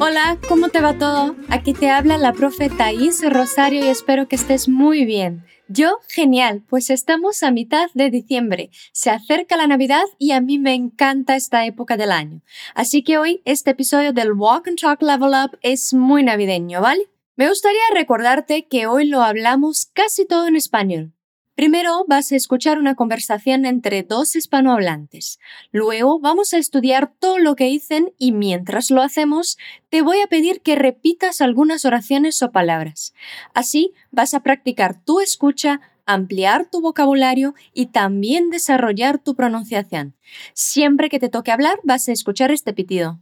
Hola, ¿cómo te va todo? Aquí te habla la profe Thais Rosario y espero que estés muy bien. Yo, genial, pues estamos a mitad de diciembre, se acerca la Navidad y a mí me encanta esta época del año. Así que hoy este episodio del Walk and Talk Level Up es muy navideño, ¿vale? Me gustaría recordarte que hoy lo hablamos casi todo en español. Primero vas a escuchar una conversación entre dos hispanohablantes. Luego vamos a estudiar todo lo que dicen y mientras lo hacemos te voy a pedir que repitas algunas oraciones o palabras. Así vas a practicar tu escucha, ampliar tu vocabulario y también desarrollar tu pronunciación. Siempre que te toque hablar vas a escuchar este pitido.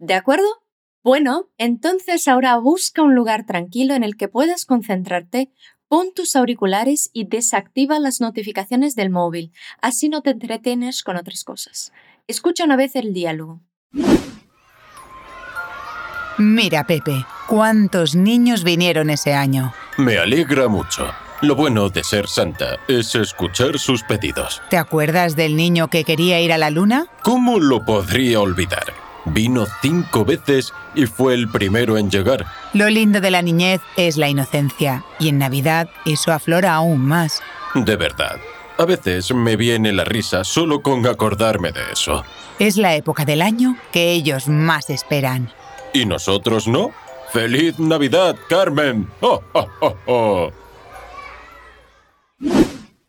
¿De acuerdo? Bueno, entonces ahora busca un lugar tranquilo en el que puedas concentrarte, Pon tus auriculares y desactiva las notificaciones del móvil, así no te entretienes con otras cosas. Escucha una vez el diálogo. Mira, Pepe, ¿cuántos niños vinieron ese año? Me alegra mucho. Lo bueno de ser santa es escuchar sus pedidos. ¿Te acuerdas del niño que quería ir a la luna? ¿Cómo lo podría olvidar? Vino cinco veces y fue el primero en llegar. Lo lindo de la niñez es la inocencia, y en Navidad eso aflora aún más. De verdad. A veces me viene la risa solo con acordarme de eso. Es la época del año que ellos más esperan. ¿Y nosotros no? ¡Feliz Navidad, Carmen! ¡Oh, oh, oh, oh!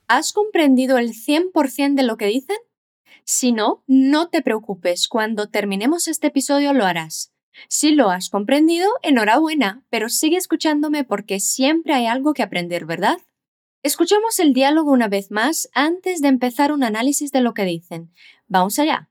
¿Has comprendido el 100% de lo que dicen? Si no, no te preocupes, cuando terminemos este episodio lo harás. Si lo has comprendido, enhorabuena, pero sigue escuchándome porque siempre hay algo que aprender, ¿verdad? Escuchamos el diálogo una vez más antes de empezar un análisis de lo que dicen. Vamos allá.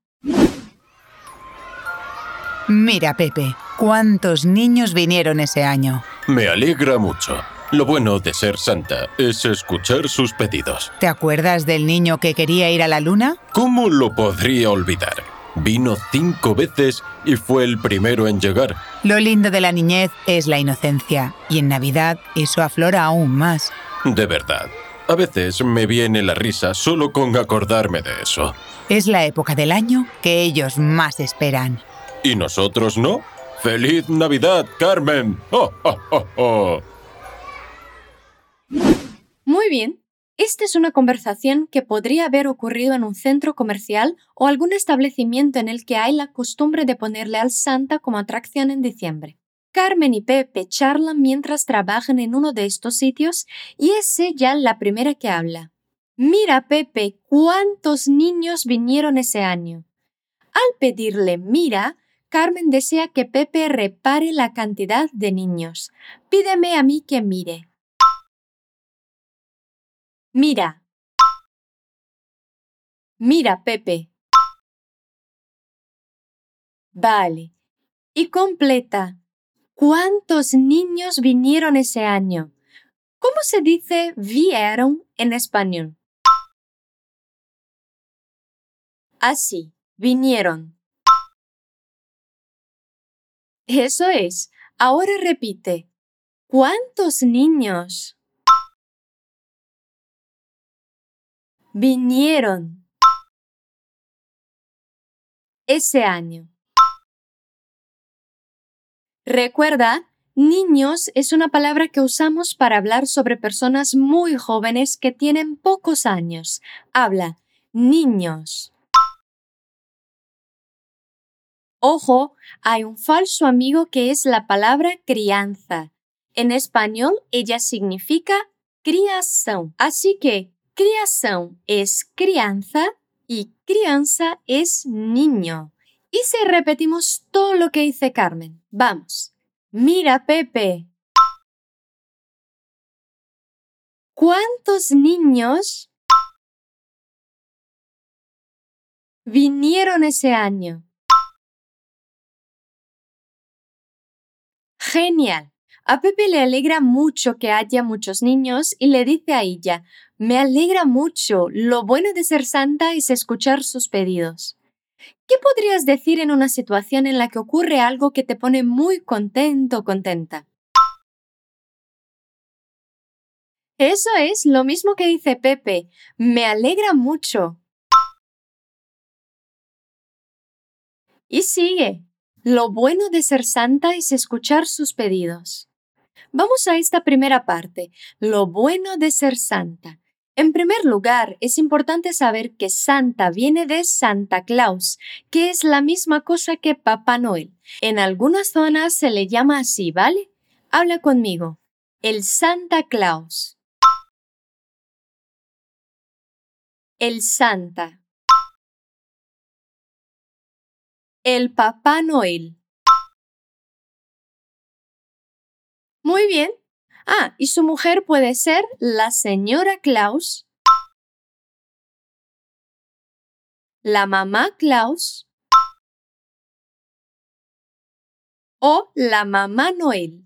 Mira, Pepe, ¿cuántos niños vinieron ese año? Me alegra mucho. Lo bueno de ser santa es escuchar sus pedidos. ¿Te acuerdas del niño que quería ir a la luna? ¿Cómo lo podría olvidar? Vino cinco veces y fue el primero en llegar. Lo lindo de la niñez es la inocencia, y en Navidad eso aflora aún más. De verdad. A veces me viene la risa solo con acordarme de eso. Es la época del año que ellos más esperan. ¿Y nosotros no? ¡Feliz Navidad, Carmen! ¡Oh, oh, oh, oh! Muy bien. Esta es una conversación que podría haber ocurrido en un centro comercial o algún establecimiento en el que hay la costumbre de ponerle al Santa como atracción en diciembre. Carmen y Pepe charlan mientras trabajan en uno de estos sitios y es ella la primera que habla. Mira, Pepe, cuántos niños vinieron ese año. Al pedirle mira, Carmen desea que Pepe repare la cantidad de niños. Pídeme a mí que mire. Mira. Mira, Pepe. Vale. Y completa. ¿Cuántos niños vinieron ese año? ¿Cómo se dice vieron en español? Así, vinieron. Eso es. Ahora repite. ¿Cuántos niños? Vinieron ese año. Recuerda, niños es una palabra que usamos para hablar sobre personas muy jóvenes que tienen pocos años. Habla, niños. Ojo, hay un falso amigo que es la palabra crianza. En español ella significa criación. Así que Criação es crianza y crianza es niño. Y si repetimos todo lo que dice Carmen, vamos. Mira, Pepe. ¿Cuántos niños vinieron ese año? Genial. A Pepe le alegra mucho que haya muchos niños y le dice a ella, me alegra mucho, lo bueno de ser santa es escuchar sus pedidos. ¿Qué podrías decir en una situación en la que ocurre algo que te pone muy contento o contenta? Eso es lo mismo que dice Pepe, me alegra mucho. Y sigue. Lo bueno de ser santa es escuchar sus pedidos. Vamos a esta primera parte. Lo bueno de ser santa. En primer lugar, es importante saber que Santa viene de Santa Claus, que es la misma cosa que Papá Noel. En algunas zonas se le llama así, ¿vale? Habla conmigo. El Santa Claus. El Santa. El Papá Noel. Muy bien. Ah, y su mujer puede ser la señora Claus, la mamá Claus o la mamá Noel.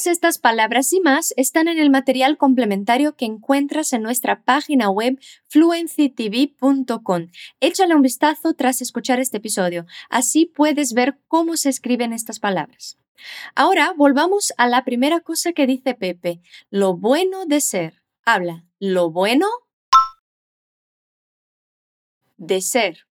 Todas estas palabras y más están en el material complementario que encuentras en nuestra página web fluencytv.com. Échale un vistazo tras escuchar este episodio, así puedes ver cómo se escriben estas palabras. Ahora volvamos a la primera cosa que dice Pepe, lo bueno de ser. Habla, lo bueno de ser.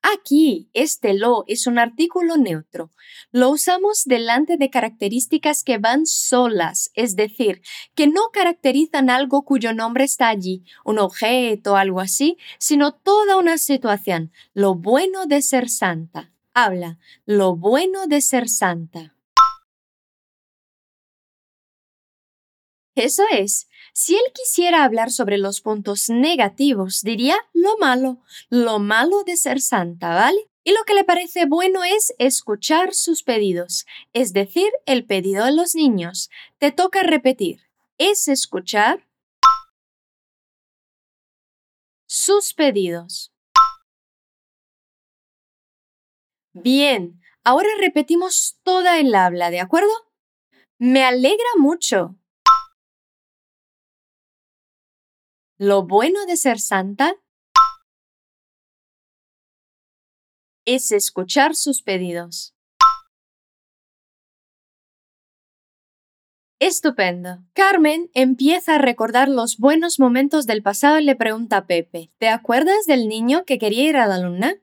Aquí, este lo es un artículo neutro. Lo usamos delante de características que van solas, es decir, que no caracterizan algo cuyo nombre está allí, un objeto o algo así, sino toda una situación. Lo bueno de ser santa. Habla, lo bueno de ser santa. Eso es, si él quisiera hablar sobre los puntos negativos, diría lo malo, lo malo de ser santa, ¿vale? Y lo que le parece bueno es escuchar sus pedidos, es decir, el pedido de los niños. Te toca repetir. Es escuchar sus pedidos. Bien, ahora repetimos toda el habla, ¿de acuerdo? Me alegra mucho. Lo bueno de ser santa es escuchar sus pedidos. Estupendo. Carmen empieza a recordar los buenos momentos del pasado y le pregunta a Pepe, ¿te acuerdas del niño que quería ir a la luna?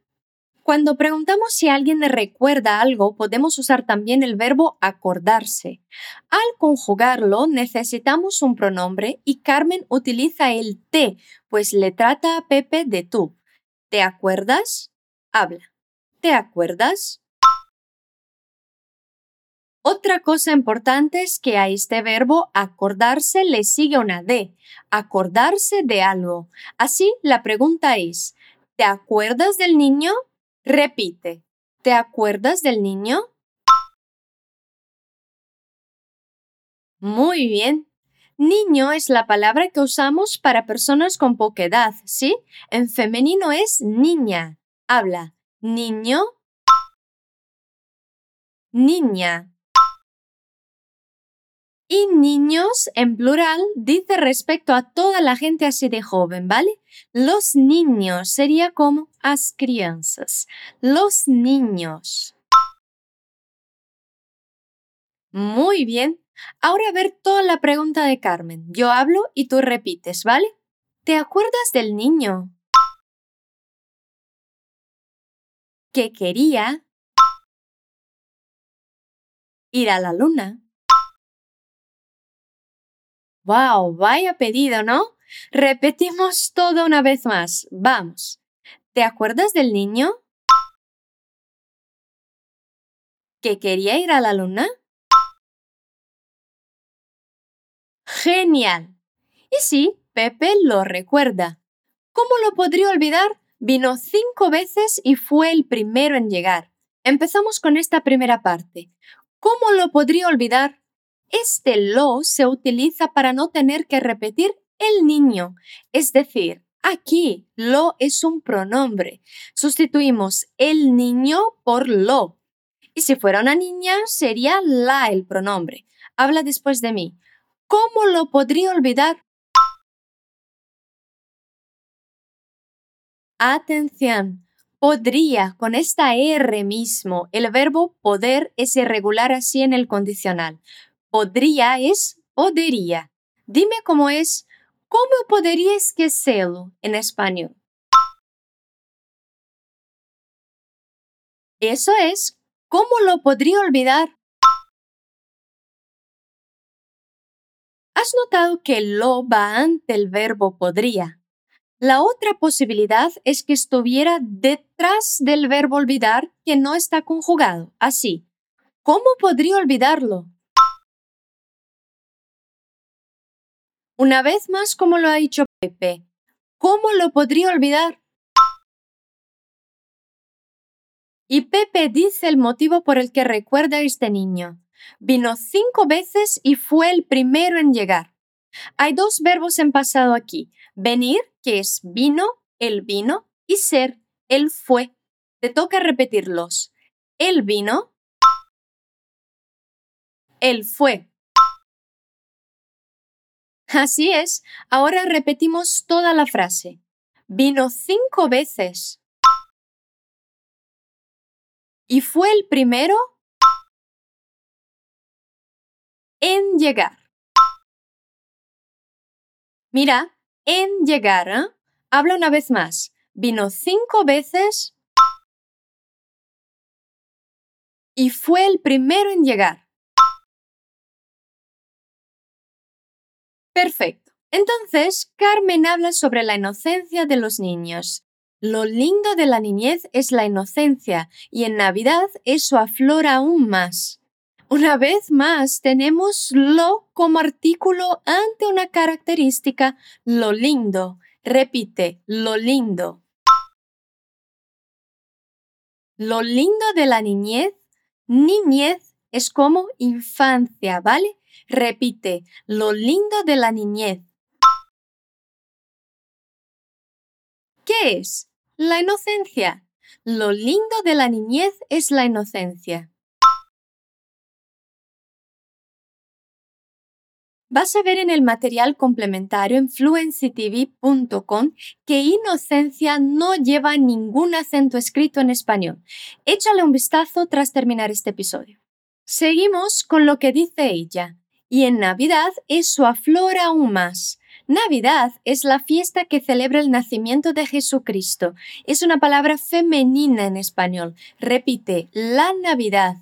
Cuando preguntamos si alguien recuerda algo, podemos usar también el verbo acordarse. Al conjugarlo, necesitamos un pronombre y Carmen utiliza el te, pues le trata a Pepe de tú. ¿Te acuerdas? Habla. ¿Te acuerdas? Otra cosa importante es que a este verbo acordarse le sigue una D, acordarse de algo. Así, la pregunta es, ¿te acuerdas del niño? Repite, ¿te acuerdas del niño? Muy bien. Niño es la palabra que usamos para personas con poca edad, ¿sí? En femenino es niña. Habla, niño, niña. Y niños en plural dice respecto a toda la gente así de joven, ¿vale? Los niños sería como as crianças. Los niños. Muy bien. Ahora a ver toda la pregunta de Carmen. Yo hablo y tú repites, ¿vale? ¿Te acuerdas del niño? Que quería ir a la luna. ¡Wow! Vaya pedido, ¿no? Repetimos todo una vez más. Vamos. ¿Te acuerdas del niño? ¿Que quería ir a la luna? Genial. Y sí, Pepe lo recuerda. ¿Cómo lo podría olvidar? Vino cinco veces y fue el primero en llegar. Empezamos con esta primera parte. ¿Cómo lo podría olvidar? Este lo se utiliza para no tener que repetir el niño, es decir, aquí lo es un pronombre. Sustituimos el niño por lo. Y si fuera una niña, sería la el pronombre. Habla después de mí. ¿Cómo lo podría olvidar? Atención. Podría, con esta R mismo, el verbo poder es irregular así en el condicional. Podría es podería. Dime cómo es, ¿Cómo podría esquecerlo en español? Eso es, ¿cómo lo podría olvidar? ¿Has notado que lo va ante el verbo podría? La otra posibilidad es que estuviera detrás del verbo olvidar que no está conjugado. Así, ¿cómo podría olvidarlo? Una vez más, como lo ha dicho Pepe, ¿cómo lo podría olvidar? Y Pepe dice el motivo por el que recuerda a este niño. Vino cinco veces y fue el primero en llegar. Hay dos verbos en pasado aquí. Venir, que es vino, el vino, y ser, él fue. Te toca repetirlos. Él vino, él fue. Así es, ahora repetimos toda la frase. Vino cinco veces. Y fue el primero en llegar. Mira, en llegar. ¿eh? Habla una vez más. Vino cinco veces y fue el primero en llegar. Perfecto. Entonces, Carmen habla sobre la inocencia de los niños. Lo lindo de la niñez es la inocencia y en Navidad eso aflora aún más. Una vez más tenemos lo como artículo ante una característica, lo lindo. Repite, lo lindo. Lo lindo de la niñez, niñez es como infancia, ¿vale? Repite, lo lindo de la niñez. ¿Qué es? La inocencia. Lo lindo de la niñez es la inocencia. Vas a ver en el material complementario en fluencytv.com que inocencia no lleva ningún acento escrito en español. Échale un vistazo tras terminar este episodio. Seguimos con lo que dice ella. Y en Navidad eso aflora aún más. Navidad es la fiesta que celebra el nacimiento de Jesucristo. Es una palabra femenina en español. Repite, la Navidad.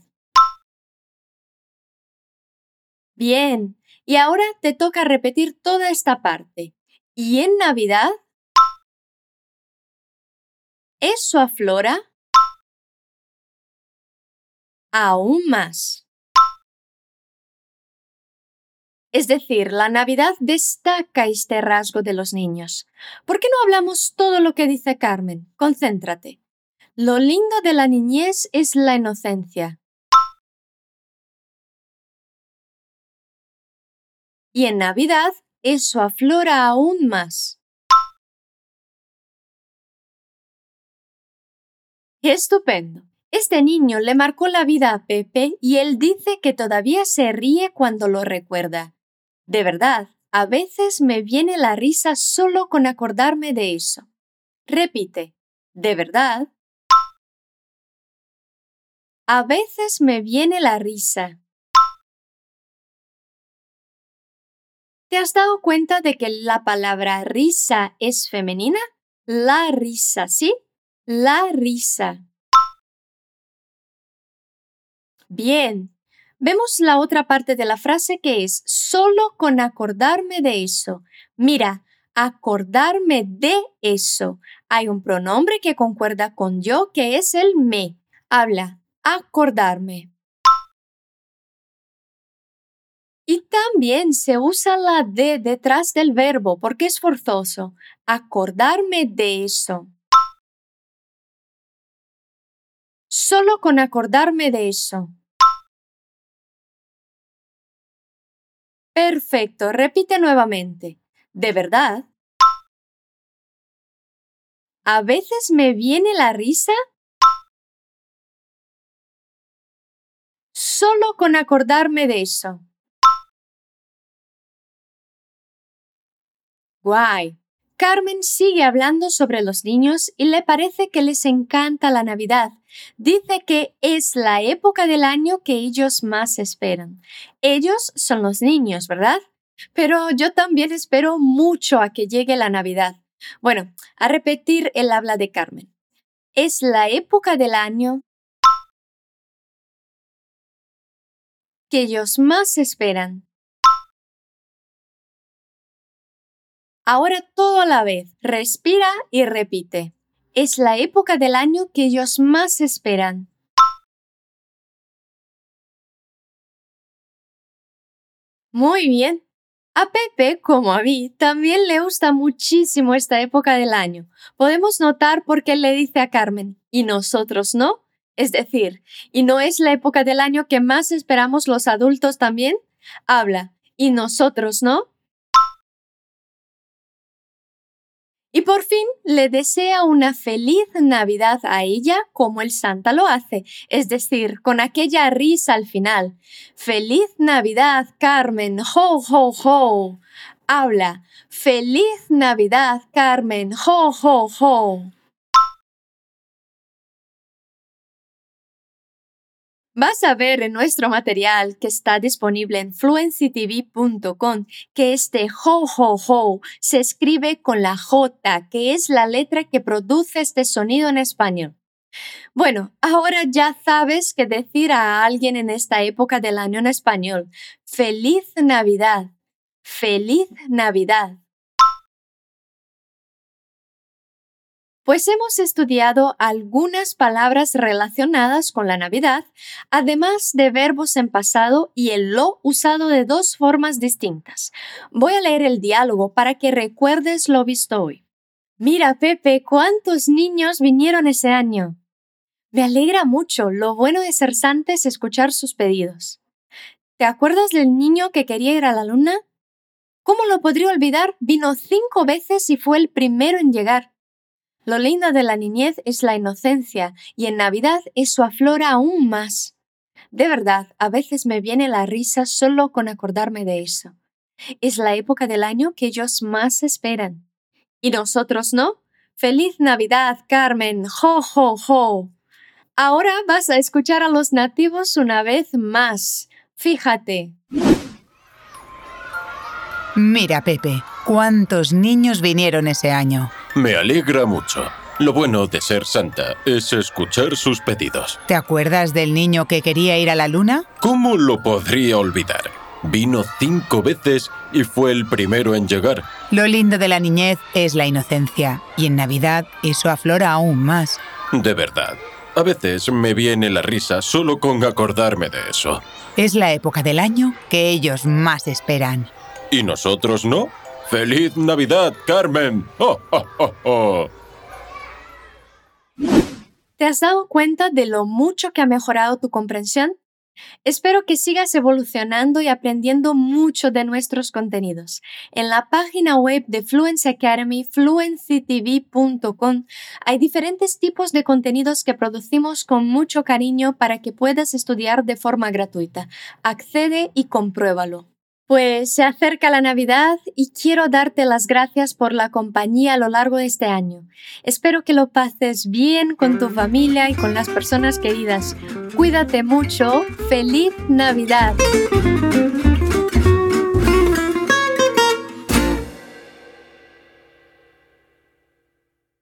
Bien, y ahora te toca repetir toda esta parte. Y en Navidad, eso aflora aún más. Es decir, la Navidad destaca este rasgo de los niños. ¿Por qué no hablamos todo lo que dice Carmen? Concéntrate. Lo lindo de la niñez es la inocencia. Y en Navidad eso aflora aún más. Estupendo. Este niño le marcó la vida a Pepe y él dice que todavía se ríe cuando lo recuerda. De verdad, a veces me viene la risa solo con acordarme de eso. Repite, de verdad. A veces me viene la risa. ¿Te has dado cuenta de que la palabra risa es femenina? La risa, ¿sí? La risa. Bien, Vemos la otra parte de la frase que es solo con acordarme de eso. Mira, acordarme de eso. Hay un pronombre que concuerda con yo que es el me. Habla, acordarme. Y también se usa la de detrás del verbo porque es forzoso. Acordarme de eso. Solo con acordarme de eso. Perfecto, repite nuevamente. ¿De verdad? ¿A veces me viene la risa? Solo con acordarme de eso. Guay. Carmen sigue hablando sobre los niños y le parece que les encanta la Navidad. Dice que es la época del año que ellos más esperan. Ellos son los niños, ¿verdad? Pero yo también espero mucho a que llegue la Navidad. Bueno, a repetir el habla de Carmen. Es la época del año que ellos más esperan. Ahora todo a la vez. Respira y repite. Es la época del año que ellos más esperan. Muy bien. A Pepe, como a mí, también le gusta muchísimo esta época del año. Podemos notar por qué le dice a Carmen, ¿y nosotros no? Es decir, ¿y no es la época del año que más esperamos los adultos también? Habla, ¿y nosotros no? Y por fin le desea una feliz Navidad a ella como el Santa lo hace, es decir, con aquella risa al final. Feliz Navidad, Carmen, ho, ho, ho. Habla, feliz Navidad, Carmen, ho, ho, ho. Vas a ver en nuestro material que está disponible en fluencytv.com que este ho ho ho se escribe con la J, que es la letra que produce este sonido en español. Bueno, ahora ya sabes qué decir a alguien en esta época del año en español. Feliz Navidad. Feliz Navidad. Pues hemos estudiado algunas palabras relacionadas con la Navidad, además de verbos en pasado y el lo usado de dos formas distintas. Voy a leer el diálogo para que recuerdes lo visto hoy. Mira, Pepe, cuántos niños vinieron ese año. Me alegra mucho. Lo bueno de ser santa es escuchar sus pedidos. ¿Te acuerdas del niño que quería ir a la luna? ¿Cómo lo podría olvidar? Vino cinco veces y fue el primero en llegar. Lo lindo de la niñez es la inocencia y en Navidad eso aflora aún más. De verdad, a veces me viene la risa solo con acordarme de eso. Es la época del año que ellos más esperan. ¿Y nosotros no? ¡Feliz Navidad, Carmen! ¡Jo, jo, jo! Ahora vas a escuchar a los nativos una vez más. Fíjate. Mira, Pepe, cuántos niños vinieron ese año. Me alegra mucho. Lo bueno de ser santa es escuchar sus pedidos. ¿Te acuerdas del niño que quería ir a la luna? ¿Cómo lo podría olvidar? Vino cinco veces y fue el primero en llegar. Lo lindo de la niñez es la inocencia, y en Navidad eso aflora aún más. De verdad. A veces me viene la risa solo con acordarme de eso. Es la época del año que ellos más esperan. ¿Y nosotros no? ¡Feliz Navidad, Carmen! ¡Oh, oh, oh, oh! ¿Te has dado cuenta de lo mucho que ha mejorado tu comprensión? Espero que sigas evolucionando y aprendiendo mucho de nuestros contenidos. En la página web de Fluency Academy, fluencytv.com, hay diferentes tipos de contenidos que producimos con mucho cariño para que puedas estudiar de forma gratuita. Accede y compruébalo. Pues se acerca la Navidad y quiero darte las gracias por la compañía a lo largo de este año. Espero que lo pases bien con tu familia y con las personas queridas. Cuídate mucho. ¡Feliz Navidad!